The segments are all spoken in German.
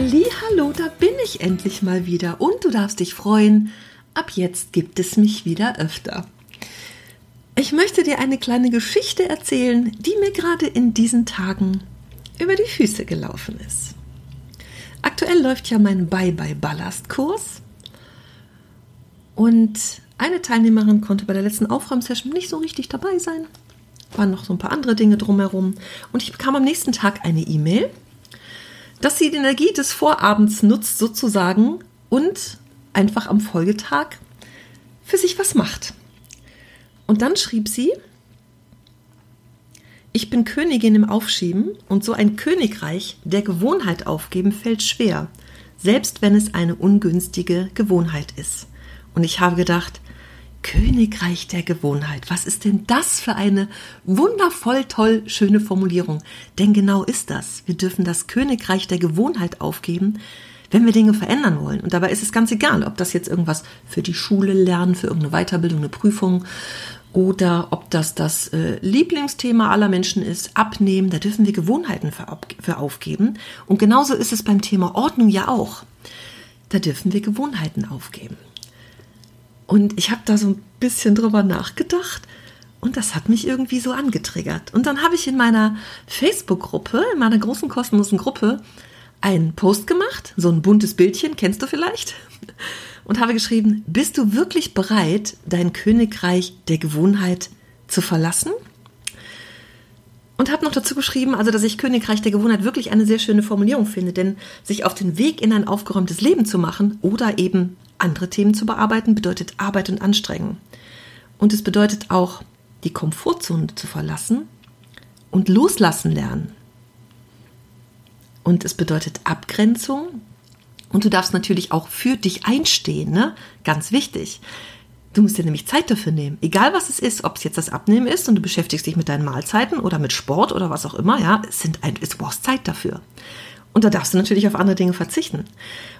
Hallo, da bin ich endlich mal wieder und du darfst dich freuen, ab jetzt gibt es mich wieder öfter. Ich möchte dir eine kleine Geschichte erzählen, die mir gerade in diesen Tagen über die Füße gelaufen ist. Aktuell läuft ja mein Bye-Bye-Ballast-Kurs und eine Teilnehmerin konnte bei der letzten Aufräumsession nicht so richtig dabei sein. Waren noch so ein paar andere Dinge drumherum und ich bekam am nächsten Tag eine E-Mail dass sie die Energie des Vorabends nutzt sozusagen und einfach am Folgetag für sich was macht. Und dann schrieb sie, ich bin Königin im Aufschieben und so ein Königreich der Gewohnheit aufgeben fällt schwer, selbst wenn es eine ungünstige Gewohnheit ist. Und ich habe gedacht, Königreich der Gewohnheit. Was ist denn das für eine wundervoll toll schöne Formulierung? Denn genau ist das. Wir dürfen das Königreich der Gewohnheit aufgeben, wenn wir Dinge verändern wollen. Und dabei ist es ganz egal, ob das jetzt irgendwas für die Schule lernen, für irgendeine Weiterbildung, eine Prüfung oder ob das das äh, Lieblingsthema aller Menschen ist, abnehmen. Da dürfen wir Gewohnheiten für, für aufgeben. Und genauso ist es beim Thema Ordnung ja auch. Da dürfen wir Gewohnheiten aufgeben. Und ich habe da so ein bisschen drüber nachgedacht und das hat mich irgendwie so angetriggert. Und dann habe ich in meiner Facebook-Gruppe, in meiner großen kostenlosen Gruppe, einen Post gemacht, so ein buntes Bildchen, kennst du vielleicht? Und habe geschrieben, bist du wirklich bereit, dein Königreich der Gewohnheit zu verlassen? Und habe noch dazu geschrieben, also dass ich Königreich der Gewohnheit wirklich eine sehr schöne Formulierung finde, denn sich auf den Weg in ein aufgeräumtes Leben zu machen oder eben andere Themen zu bearbeiten, bedeutet Arbeit und Anstrengung. Und es bedeutet auch, die Komfortzone zu verlassen und loslassen lernen. Und es bedeutet Abgrenzung. Und du darfst natürlich auch für dich einstehen, ne? Ganz wichtig. Du musst dir nämlich Zeit dafür nehmen. Egal was es ist, ob es jetzt das Abnehmen ist und du beschäftigst dich mit deinen Mahlzeiten oder mit Sport oder was auch immer, ja, es sind ein, es brauchst Zeit dafür. Und da darfst du natürlich auf andere Dinge verzichten.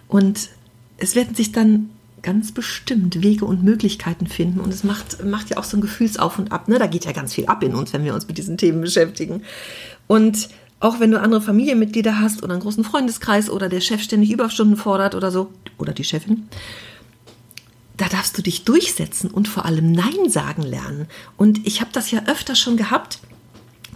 Und es werden sich dann ganz bestimmt Wege und Möglichkeiten finden. Und es macht, macht ja auch so ein Gefühlsauf und ab. Ne? Da geht ja ganz viel ab in uns, wenn wir uns mit diesen Themen beschäftigen. Und auch wenn du andere Familienmitglieder hast oder einen großen Freundeskreis oder der Chef ständig Überstunden fordert oder so, oder die Chefin, da darfst du dich durchsetzen und vor allem Nein sagen lernen. Und ich habe das ja öfter schon gehabt,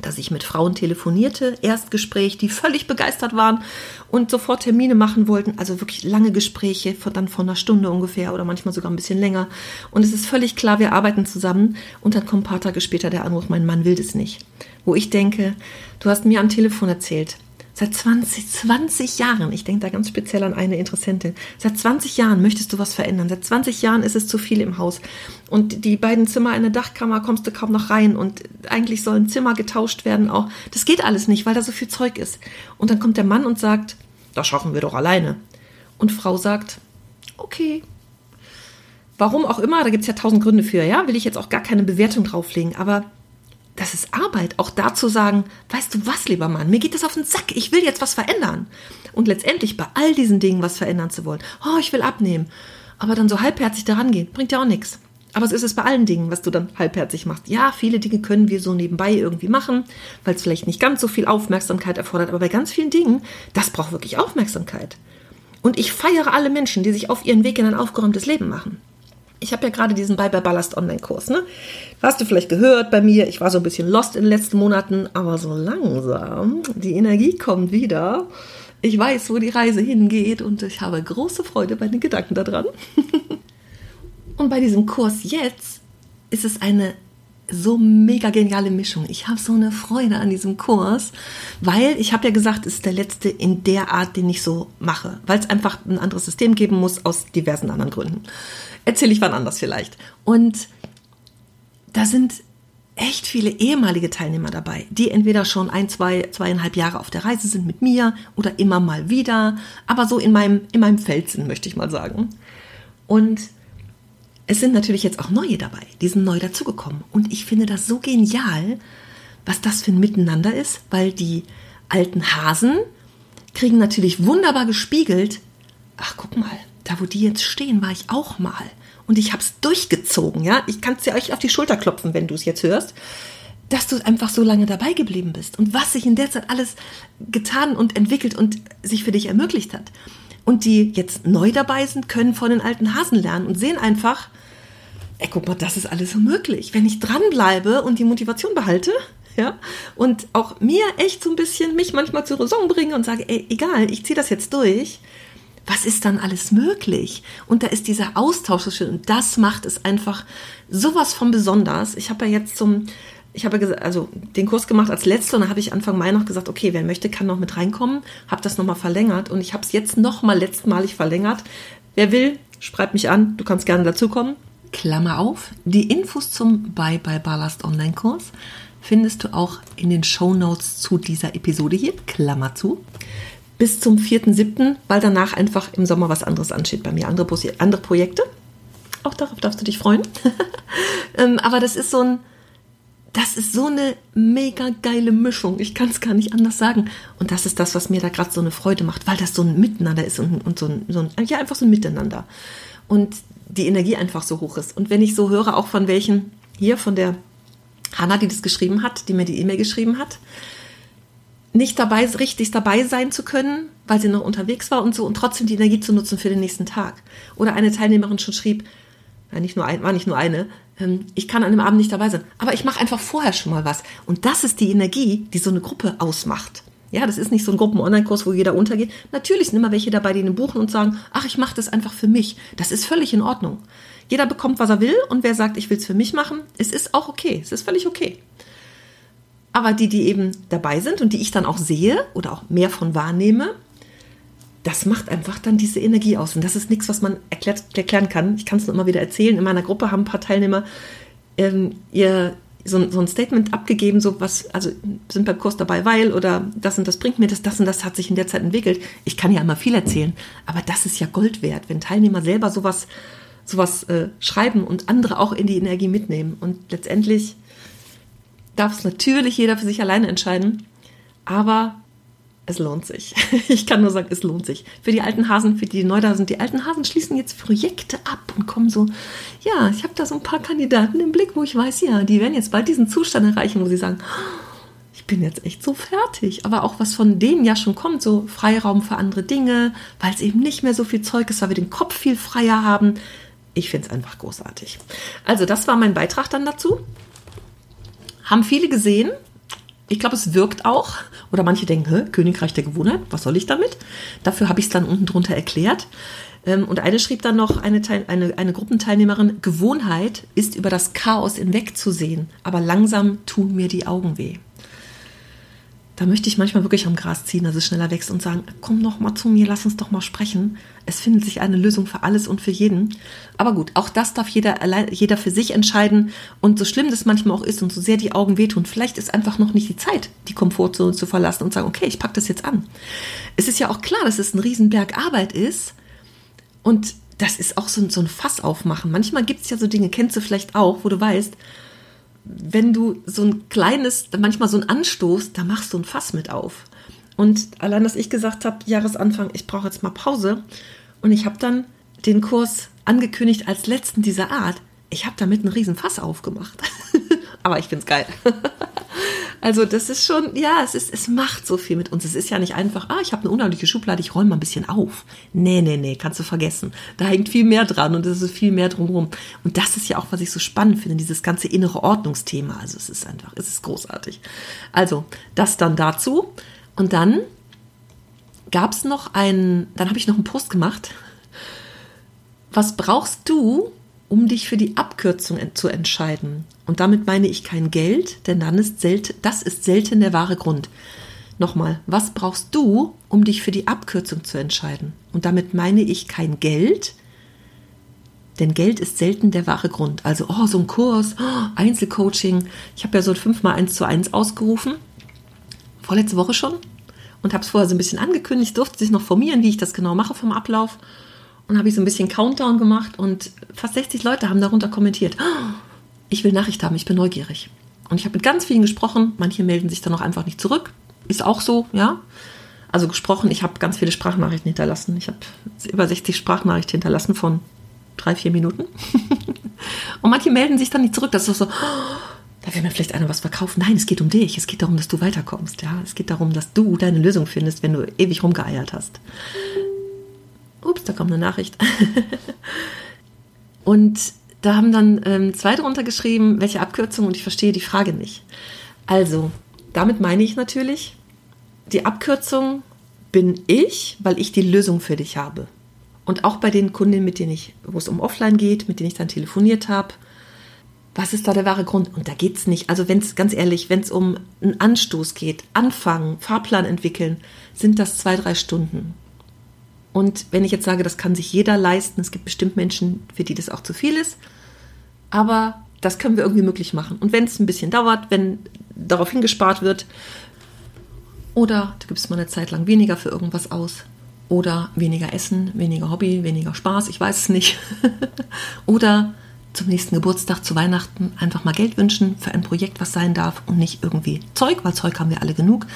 dass ich mit Frauen telefonierte, Erstgespräch, die völlig begeistert waren und sofort Termine machen wollten, also wirklich lange Gespräche, dann von einer Stunde ungefähr oder manchmal sogar ein bisschen länger. Und es ist völlig klar, wir arbeiten zusammen und dann kommt ein paar Tage später der Anruf, mein Mann will das nicht. Wo ich denke, du hast mir am Telefon erzählt, Seit 20, 20 Jahren, ich denke da ganz speziell an eine Interessentin, seit 20 Jahren möchtest du was verändern. Seit 20 Jahren ist es zu viel im Haus. Und die beiden Zimmer in der Dachkammer kommst du kaum noch rein. Und eigentlich sollen Zimmer getauscht werden auch. Das geht alles nicht, weil da so viel Zeug ist. Und dann kommt der Mann und sagt, das schaffen wir doch alleine. Und Frau sagt, okay. Warum auch immer, da gibt es ja tausend Gründe für, ja, will ich jetzt auch gar keine Bewertung drauflegen. Aber das ist Arbeit, auch da zu sagen, weißt du was, lieber Mann, mir geht das auf den Sack, ich will jetzt was verändern. Und letztendlich bei all diesen Dingen was verändern zu wollen. Oh, ich will abnehmen. Aber dann so halbherzig daran gehen, bringt ja auch nichts. Aber es ist es bei allen Dingen, was du dann halbherzig machst. Ja, viele Dinge können wir so nebenbei irgendwie machen, weil es vielleicht nicht ganz so viel Aufmerksamkeit erfordert. Aber bei ganz vielen Dingen, das braucht wirklich Aufmerksamkeit. Und ich feiere alle Menschen, die sich auf ihren Weg in ein aufgeräumtes Leben machen ich habe ja gerade diesen Bye Bye Ballast Online-Kurs, ne? Hast du vielleicht gehört bei mir, ich war so ein bisschen lost in den letzten Monaten, aber so langsam, die Energie kommt wieder. Ich weiß, wo die Reise hingeht und ich habe große Freude bei den Gedanken daran. und bei diesem Kurs jetzt ist es eine so mega geniale Mischung. Ich habe so eine Freude an diesem Kurs, weil ich habe ja gesagt, es ist der letzte in der Art, den ich so mache, weil es einfach ein anderes System geben muss aus diversen anderen Gründen. Erzähle ich wann anders vielleicht. Und da sind echt viele ehemalige Teilnehmer dabei, die entweder schon ein, zwei, zweieinhalb Jahre auf der Reise sind mit mir oder immer mal wieder, aber so in meinem, in meinem Feld sind, möchte ich mal sagen. Und es sind natürlich jetzt auch neue dabei, die sind neu dazugekommen. Und ich finde das so genial, was das für ein Miteinander ist, weil die alten Hasen kriegen natürlich wunderbar gespiegelt, ach guck mal, da wo die jetzt stehen, war ich auch mal. Und ich habe es durchgezogen, ja. Ich kann es dir euch auf die Schulter klopfen, wenn du es jetzt hörst, dass du einfach so lange dabei geblieben bist und was sich in der Zeit alles getan und entwickelt und sich für dich ermöglicht hat. Und die jetzt neu dabei sind, können von den alten Hasen lernen und sehen einfach, ey, guck mal, das ist alles so möglich. Wenn ich dranbleibe und die Motivation behalte, ja, und auch mir echt so ein bisschen mich manchmal zur Raison bringe und sage, ey, egal, ich ziehe das jetzt durch, was ist dann alles möglich? Und da ist dieser Austausch so schön und das macht es einfach sowas von besonders. Ich habe ja jetzt zum, ich habe also den Kurs gemacht als letzter und dann habe ich Anfang Mai noch gesagt, okay, wer möchte, kann noch mit reinkommen. Habe das nochmal verlängert und ich habe es jetzt nochmal letztmalig verlängert. Wer will, schreib mich an, du kannst gerne dazukommen. Klammer auf, die Infos zum Bye Bye Ballast Online-Kurs findest du auch in den Show Notes zu dieser Episode hier, Klammer zu bis zum 4.7., weil danach einfach im Sommer was anderes ansteht bei mir, andere, andere Projekte. Auch darauf darfst du dich freuen. Ähm, aber das ist so ein, das ist so eine mega geile Mischung. Ich kann es gar nicht anders sagen. Und das ist das, was mir da gerade so eine Freude macht, weil das so ein Miteinander ist und, und so, ein, so ein, ja, einfach so ein Miteinander. Und die Energie einfach so hoch ist. Und wenn ich so höre, auch von welchen, hier von der Hanna, die das geschrieben hat, die mir die E-Mail geschrieben hat, nicht dabei, richtig dabei sein zu können, weil sie noch unterwegs war und so und trotzdem die Energie zu nutzen für den nächsten Tag. Oder eine Teilnehmerin schon schrieb, nicht nur ein, war nicht nur eine, ich kann an dem Abend nicht dabei sein, aber ich mache einfach vorher schon mal was. Und das ist die Energie, die so eine Gruppe ausmacht. Ja, das ist nicht so ein Gruppen-Online-Kurs, wo jeder untergeht. Natürlich sind immer welche dabei, die einen buchen und sagen, ach, ich mache das einfach für mich. Das ist völlig in Ordnung. Jeder bekommt, was er will und wer sagt, ich will es für mich machen, es ist auch okay. Es ist völlig okay. Aber die, die eben dabei sind und die ich dann auch sehe oder auch mehr von wahrnehme, das macht einfach dann diese Energie aus. Und das ist nichts, was man erklärt, erklären kann. Ich kann es nur immer wieder erzählen. In meiner Gruppe haben ein paar Teilnehmer ähm, ihr so, so, ein Statement abgegeben, so was, also sind beim Kurs dabei, weil oder das und das bringt mir das, das und das hat sich in der Zeit entwickelt. Ich kann ja immer viel erzählen, aber das ist ja Gold wert, wenn Teilnehmer selber sowas, sowas äh, schreiben und andere auch in die Energie mitnehmen. Und letztendlich darf es natürlich jeder für sich alleine entscheiden, aber es lohnt sich. Ich kann nur sagen, es lohnt sich. Für die alten Hasen, für die neu da sind, die alten Hasen schließen jetzt Projekte ab und kommen so, ja, ich habe da so ein paar Kandidaten im Blick, wo ich weiß, ja, die werden jetzt bald diesen Zustand erreichen, wo sie sagen, ich bin jetzt echt so fertig. Aber auch was von denen ja schon kommt, so Freiraum für andere Dinge, weil es eben nicht mehr so viel Zeug ist, weil wir den Kopf viel freier haben. Ich finde es einfach großartig. Also, das war mein Beitrag dann dazu. Haben viele gesehen. Ich glaube, es wirkt auch. Oder manche denken, Königreich der Gewohnheit, was soll ich damit? Dafür habe ich es dann unten drunter erklärt. Ähm, und eine schrieb dann noch, eine, Teil, eine, eine Gruppenteilnehmerin, Gewohnheit ist über das Chaos hinwegzusehen, aber langsam tun mir die Augen weh da möchte ich manchmal wirklich am Gras ziehen, dass es schneller wächst und sagen, komm doch mal zu mir, lass uns doch mal sprechen. Es findet sich eine Lösung für alles und für jeden. Aber gut, auch das darf jeder, jeder für sich entscheiden. Und so schlimm das manchmal auch ist und so sehr die Augen wehtun, vielleicht ist einfach noch nicht die Zeit, die Komfortzone zu verlassen und sagen, okay, ich packe das jetzt an. Es ist ja auch klar, dass es ein Riesenberg Arbeit ist. Und das ist auch so, so ein Fass aufmachen. Manchmal gibt es ja so Dinge, kennst du vielleicht auch, wo du weißt, wenn du so ein kleines, manchmal so ein Anstoß, da machst du ein Fass mit auf. Und allein, dass ich gesagt habe, Jahresanfang, ich brauche jetzt mal Pause. Und ich habe dann den Kurs angekündigt als letzten dieser Art. Ich habe damit einen riesen Fass aufgemacht. Aber ich finde es geil. Also das ist schon, ja, es ist, es macht so viel mit uns. Es ist ja nicht einfach, ah, ich habe eine unheimliche Schublade, ich räume mal ein bisschen auf. Nee, nee, nee, kannst du vergessen. Da hängt viel mehr dran und es ist viel mehr drumherum. Und das ist ja auch, was ich so spannend finde, dieses ganze innere Ordnungsthema. Also es ist einfach, es ist großartig. Also das dann dazu. Und dann gab es noch einen, dann habe ich noch einen Post gemacht. Was brauchst du, um dich für die Abkürzung zu entscheiden. Und damit meine ich kein Geld, denn dann ist selten, das ist selten der wahre Grund. Nochmal, was brauchst du, um dich für die Abkürzung zu entscheiden? Und damit meine ich kein Geld, Denn Geld ist selten der wahre Grund. Also, oh, so ein Kurs, oh, Einzelcoaching. Ich habe ja so fünfmal eins zu eins ausgerufen. Vorletzte Woche schon. Und habe es vorher so ein bisschen angekündigt, durfte sich noch formieren, wie ich das genau mache vom Ablauf. Und habe ich so ein bisschen Countdown gemacht und fast 60 Leute haben darunter kommentiert. Oh, ich will Nachricht haben, ich bin neugierig. Und ich habe mit ganz vielen gesprochen. Manche melden sich dann auch einfach nicht zurück. Ist auch so, ja. Also gesprochen, ich habe ganz viele Sprachnachrichten hinterlassen. Ich habe über 60 Sprachnachrichten hinterlassen von drei, vier Minuten. und manche melden sich dann nicht zurück. Das ist so, oh, da will mir vielleicht einer was verkaufen. Nein, es geht um dich. Es geht darum, dass du weiterkommst. Ja, es geht darum, dass du deine Lösung findest, wenn du ewig rumgeeiert hast. Ups, da kommt eine Nachricht. und da haben dann ähm, zwei drunter geschrieben, welche Abkürzung und ich verstehe die Frage nicht. Also, damit meine ich natürlich, die Abkürzung bin ich, weil ich die Lösung für dich habe. Und auch bei den Kundinnen, mit denen ich, wo es um Offline geht, mit denen ich dann telefoniert habe, was ist da der wahre Grund? Und da geht es nicht. Also wenn es, ganz ehrlich, wenn es um einen Anstoß geht, anfangen, Fahrplan entwickeln, sind das zwei, drei Stunden. Und wenn ich jetzt sage, das kann sich jeder leisten, es gibt bestimmt Menschen, für die das auch zu viel ist, aber das können wir irgendwie möglich machen. Und wenn es ein bisschen dauert, wenn darauf hingespart wird, oder du gibst mal eine Zeit lang weniger für irgendwas aus, oder weniger Essen, weniger Hobby, weniger Spaß, ich weiß es nicht. oder zum nächsten Geburtstag, zu Weihnachten einfach mal Geld wünschen für ein Projekt, was sein darf und nicht irgendwie Zeug, weil Zeug haben wir alle genug.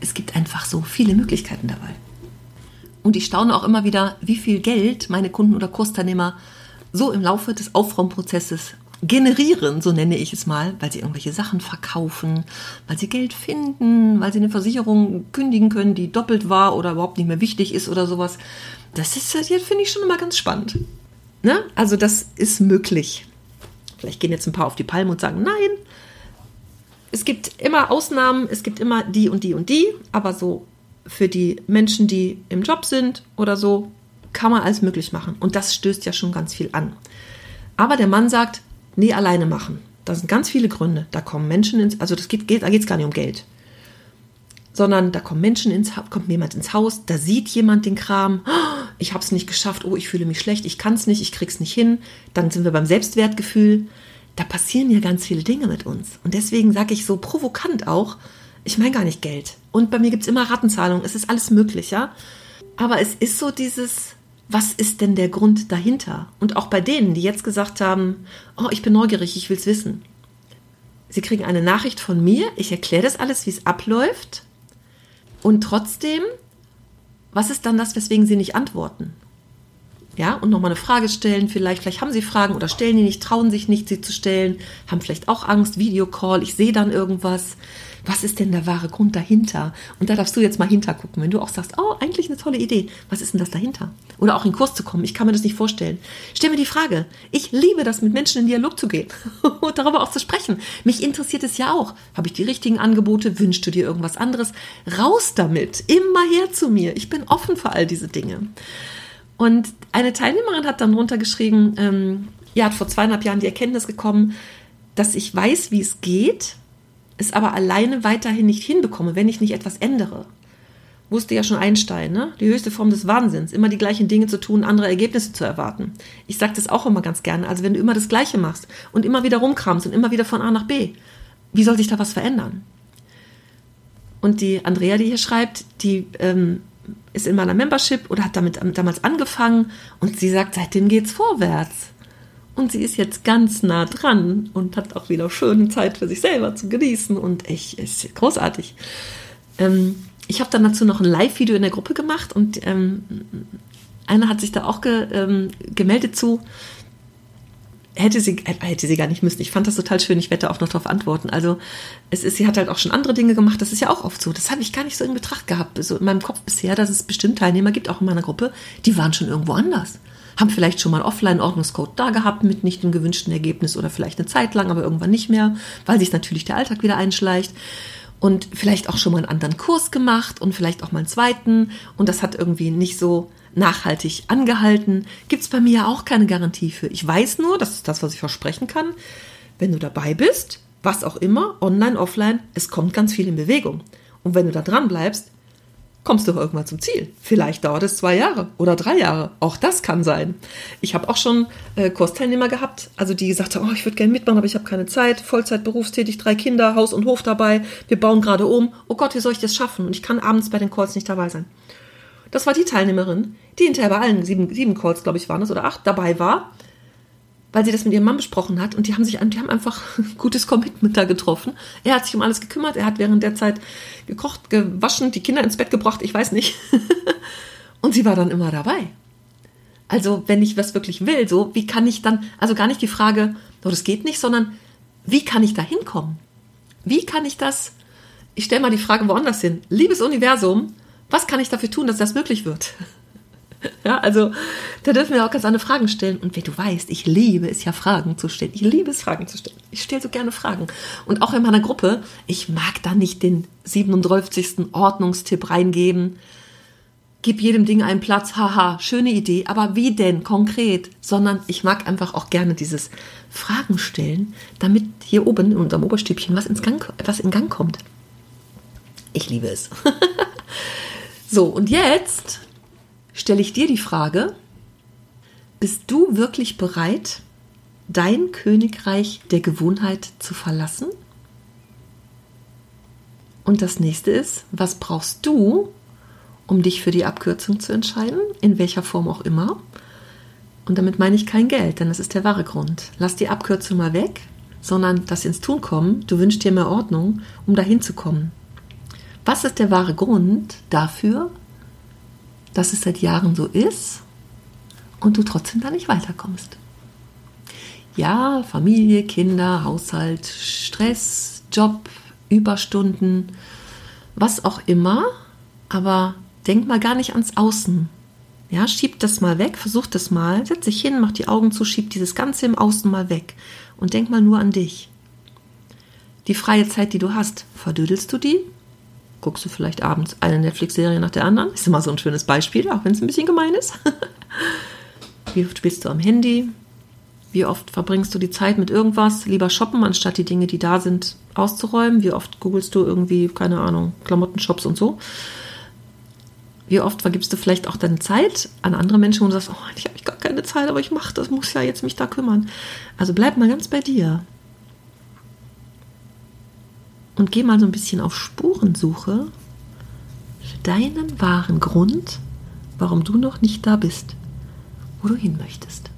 Es gibt einfach so viele Möglichkeiten dabei. Und ich staune auch immer wieder, wie viel Geld meine Kunden oder Kursteilnehmer so im Laufe des Aufraumprozesses generieren, so nenne ich es mal, weil sie irgendwelche Sachen verkaufen, weil sie Geld finden, weil sie eine Versicherung kündigen können, die doppelt war oder überhaupt nicht mehr wichtig ist oder sowas. Das ist, das finde ich schon immer ganz spannend. Ne? Also das ist möglich. Vielleicht gehen jetzt ein paar auf die Palme und sagen, nein, es gibt immer Ausnahmen, es gibt immer die und die und die, aber so für die Menschen, die im Job sind oder so, kann man alles möglich machen. Und das stößt ja schon ganz viel an. Aber der Mann sagt, nee, alleine machen. Da sind ganz viele Gründe. Da kommen Menschen ins, also das geht, geht da geht es gar nicht um Geld. Sondern da kommen Menschen ins, kommt jemand ins Haus, da sieht jemand den Kram, ich habe es nicht geschafft, oh, ich fühle mich schlecht, ich kann es nicht, ich krieg's nicht hin. Dann sind wir beim Selbstwertgefühl. Da passieren ja ganz viele Dinge mit uns. Und deswegen sage ich so provokant auch, ich meine gar nicht Geld. Und bei mir gibt es immer Rattenzahlungen. Es ist alles möglich, ja. Aber es ist so dieses, was ist denn der Grund dahinter? Und auch bei denen, die jetzt gesagt haben, oh, ich bin neugierig, ich will es wissen. Sie kriegen eine Nachricht von mir, ich erkläre das alles, wie es abläuft. Und trotzdem, was ist dann das, weswegen sie nicht antworten? Ja, und nochmal eine Frage stellen, vielleicht, vielleicht haben sie Fragen oder stellen die nicht, trauen sich nicht, sie zu stellen, haben vielleicht auch Angst, Videocall, ich sehe dann irgendwas was ist denn der wahre Grund dahinter? Und da darfst du jetzt mal hintergucken, wenn du auch sagst, oh, eigentlich eine tolle Idee. Was ist denn das dahinter? Oder auch in Kurs zu kommen. Ich kann mir das nicht vorstellen. Stell mir die Frage. Ich liebe das, mit Menschen in Dialog zu gehen und darüber auch zu sprechen. Mich interessiert es ja auch. Habe ich die richtigen Angebote? Wünschst du dir irgendwas anderes? Raus damit. Immer her zu mir. Ich bin offen für all diese Dinge. Und eine Teilnehmerin hat dann runtergeschrieben, ähm, ja, hat vor zweieinhalb Jahren die Erkenntnis gekommen, dass ich weiß, wie es geht, es aber alleine weiterhin nicht hinbekomme, wenn ich nicht etwas ändere. Wusste ja schon Einstein, ne? Die höchste Form des Wahnsinns, immer die gleichen Dinge zu tun, andere Ergebnisse zu erwarten. Ich sage das auch immer ganz gerne. Also wenn du immer das Gleiche machst und immer wieder rumkramst und immer wieder von A nach B, wie soll sich da was verändern? Und die Andrea, die hier schreibt, die ähm, ist in meiner Membership oder hat damit damals angefangen und sie sagt, seitdem geht's vorwärts. Und sie ist jetzt ganz nah dran und hat auch wieder schöne Zeit für sich selber zu genießen. Und ich ist großartig. Ähm, ich habe dann dazu noch ein Live-Video in der Gruppe gemacht und ähm, einer hat sich da auch ge, ähm, gemeldet zu. Hätte sie, äh, hätte sie gar nicht müssen. Ich fand das total schön. Ich werde auch noch darauf antworten. Also, es ist, sie hat halt auch schon andere Dinge gemacht. Das ist ja auch oft so. Das habe ich gar nicht so in Betracht gehabt. So in meinem Kopf bisher, dass es bestimmt Teilnehmer gibt, auch in meiner Gruppe, die waren schon irgendwo anders haben vielleicht schon mal Offline-Ordnungscode da gehabt mit nicht dem gewünschten Ergebnis oder vielleicht eine Zeit lang, aber irgendwann nicht mehr, weil sich natürlich der Alltag wieder einschleicht. Und vielleicht auch schon mal einen anderen Kurs gemacht und vielleicht auch mal einen zweiten. Und das hat irgendwie nicht so nachhaltig angehalten. Gibt es bei mir ja auch keine Garantie für. Ich weiß nur, das ist das, was ich versprechen kann. Wenn du dabei bist, was auch immer, online, offline, es kommt ganz viel in Bewegung. Und wenn du da dran bleibst, kommst du irgendwann zum Ziel. Vielleicht dauert es zwei Jahre oder drei Jahre. Auch das kann sein. Ich habe auch schon äh, Kursteilnehmer gehabt, also die gesagt haben, oh, ich würde gerne mitmachen, aber ich habe keine Zeit, Vollzeit berufstätig, drei Kinder, Haus und Hof dabei, wir bauen gerade um. Oh Gott, wie soll ich das schaffen? Und ich kann abends bei den Calls nicht dabei sein. Das war die Teilnehmerin, die hinterher bei allen sieben, sieben Calls, glaube ich, waren es, oder acht, dabei war weil sie das mit ihrem Mann besprochen hat und die haben sich, die haben einfach ein gutes Commitment da getroffen. Er hat sich um alles gekümmert, er hat während der Zeit gekocht, gewaschen, die Kinder ins Bett gebracht, ich weiß nicht. und sie war dann immer dabei. Also, wenn ich was wirklich will, so, wie kann ich dann, also gar nicht die Frage, oh, das geht nicht, sondern wie kann ich da hinkommen? Wie kann ich das, ich stelle mal die Frage woanders hin. Liebes Universum, was kann ich dafür tun, dass das möglich wird? Ja, also da dürfen wir auch ganz andere Fragen stellen. Und wie du weißt, ich liebe es ja, Fragen zu stellen. Ich liebe es, Fragen zu stellen. Ich stelle so gerne Fragen. Und auch in meiner Gruppe, ich mag da nicht den 37. Ordnungstipp reingeben. Gib jedem Ding einen Platz, haha, schöne Idee, aber wie denn konkret? Sondern ich mag einfach auch gerne dieses Fragen stellen, damit hier oben in unserem Oberstübchen was, ins Gang, was in Gang kommt. Ich liebe es. so, und jetzt stelle ich dir die Frage, bist du wirklich bereit, dein Königreich der Gewohnheit zu verlassen? Und das nächste ist, was brauchst du, um dich für die Abkürzung zu entscheiden, in welcher Form auch immer? Und damit meine ich kein Geld, denn das ist der wahre Grund. Lass die Abkürzung mal weg, sondern das ins Tun kommen. Du wünschst dir mehr Ordnung, um dahin zu kommen. Was ist der wahre Grund dafür, dass es seit Jahren so ist und du trotzdem da nicht weiterkommst. Ja, Familie, Kinder, Haushalt, Stress, Job, Überstunden, was auch immer, aber denk mal gar nicht ans Außen. Ja, schieb das mal weg, versuch das mal, setz dich hin, mach die Augen zu, schieb dieses Ganze im Außen mal weg und denk mal nur an dich. Die freie Zeit, die du hast, verdödelst du die guckst du vielleicht abends eine Netflix-Serie nach der anderen. Ist immer so ein schönes Beispiel, auch wenn es ein bisschen gemein ist. Wie oft bist du am Handy? Wie oft verbringst du die Zeit mit irgendwas? Lieber shoppen, anstatt die Dinge, die da sind, auszuräumen? Wie oft googelst du irgendwie, keine Ahnung, Klamottenshops und so? Wie oft vergibst du vielleicht auch deine Zeit an andere Menschen, du sagst, oh, ich habe gar keine Zeit, aber ich mache das, muss ja jetzt mich da kümmern. Also bleib mal ganz bei dir und geh mal so ein bisschen auf Spurensuche für deinen wahren Grund, warum du noch nicht da bist, wo du hin möchtest.